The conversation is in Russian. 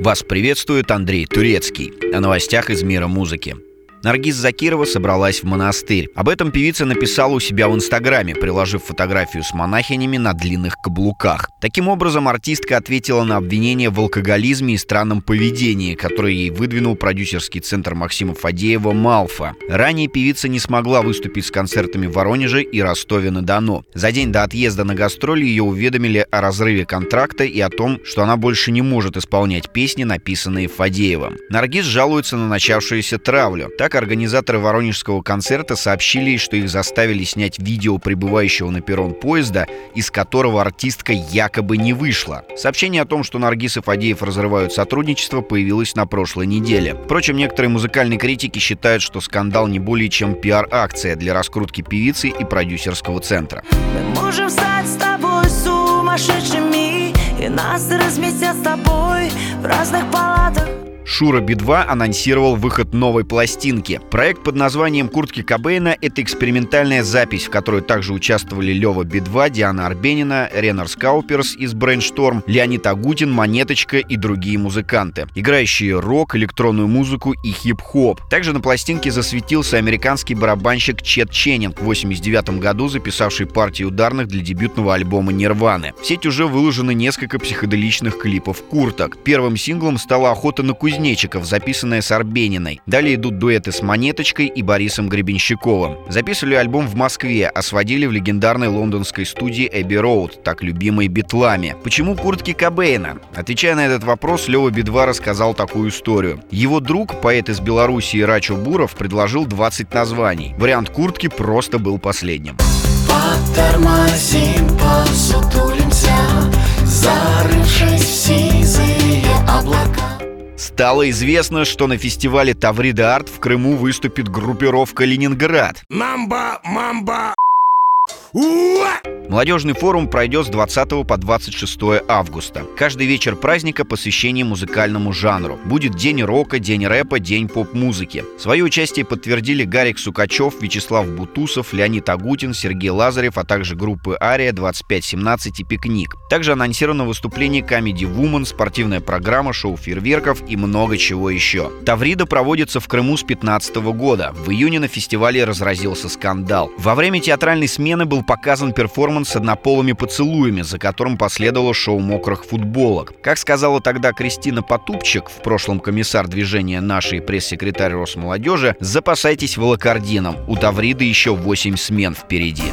Вас приветствует Андрей Турецкий. О новостях из мира музыки. Наргиз Закирова собралась в монастырь. Об этом певица написала у себя в Инстаграме, приложив фотографию с монахинями на длинных каблуках. Таким образом, артистка ответила на обвинения в алкоголизме и странном поведении, которые ей выдвинул продюсерский центр Максима Фадеева «Малфа». Ранее певица не смогла выступить с концертами в Воронеже и Ростове-на-Дону. За день до отъезда на гастроли ее уведомили о разрыве контракта и о том, что она больше не может исполнять песни, написанные Фадеевым. Наргиз жалуется на начавшуюся травлю. Так организаторы воронежского концерта сообщили, что их заставили снять видео прибывающего на перрон поезда, из которого артистка якобы не вышла. Сообщение о том, что Наргиз и Фадеев разрывают сотрудничество, появилось на прошлой неделе. Впрочем, некоторые музыкальные критики считают, что скандал не более чем пиар-акция для раскрутки певицы и продюсерского центра. Мы можем стать с тобой сумасшедшими И нас разместят с тобой в разных палатах Шура Би-2 анонсировал выход новой пластинки. Проект под названием «Куртки Кобейна» — это экспериментальная запись, в которой также участвовали Лева Би-2, Диана Арбенина, Ренар Скауперс из Brainstorm, Леонид Агутин, Монеточка и другие музыканты, играющие рок, электронную музыку и хип-хоп. Также на пластинке засветился американский барабанщик Чет Ченнинг в 89 году, записавший партии ударных для дебютного альбома «Нирваны». В сеть уже выложено несколько психоделичных клипов курток. Первым синглом стала «Охота на кузнечика», кузнечиков, записанная с Арбениной. Далее идут дуэты с Монеточкой и Борисом Гребенщиковым. Записывали альбом в Москве, а сводили в легендарной лондонской студии Эбби Роуд, так любимой битлами. Почему куртки Кобейна? Отвечая на этот вопрос, Лева Би-2 рассказал такую историю. Его друг, поэт из Белоруссии Рачо Буров, предложил 20 названий. Вариант куртки просто был последним. Потормозим, посутулимся, Стало известно, что на фестивале Таврида Арт в Крыму выступит группировка «Ленинград». Мамба, мамба, Молодежный форум пройдет с 20 по 26 августа. Каждый вечер праздника посвящение музыкальному жанру. Будет день рока, день рэпа, день поп-музыки. Свое участие подтвердили Гарик Сукачев, Вячеслав Бутусов, Леонид Агутин, Сергей Лазарев, а также группы «Ария», «2517» и «Пикник». Также анонсировано выступление Comedy Woman, спортивная программа, шоу фейерверков и много чего еще. Таврида проводится в Крыму с 15 года. В июне на фестивале разразился скандал. Во время театральной смены был показан перформанс с однополыми поцелуями, за которым последовало шоу мокрых футболок. Как сказала тогда Кристина Потупчик, в прошлом комиссар движения нашей пресс-секретарь Росмолодежи, запасайтесь волокордином. У Тавриды еще 8 смен впереди.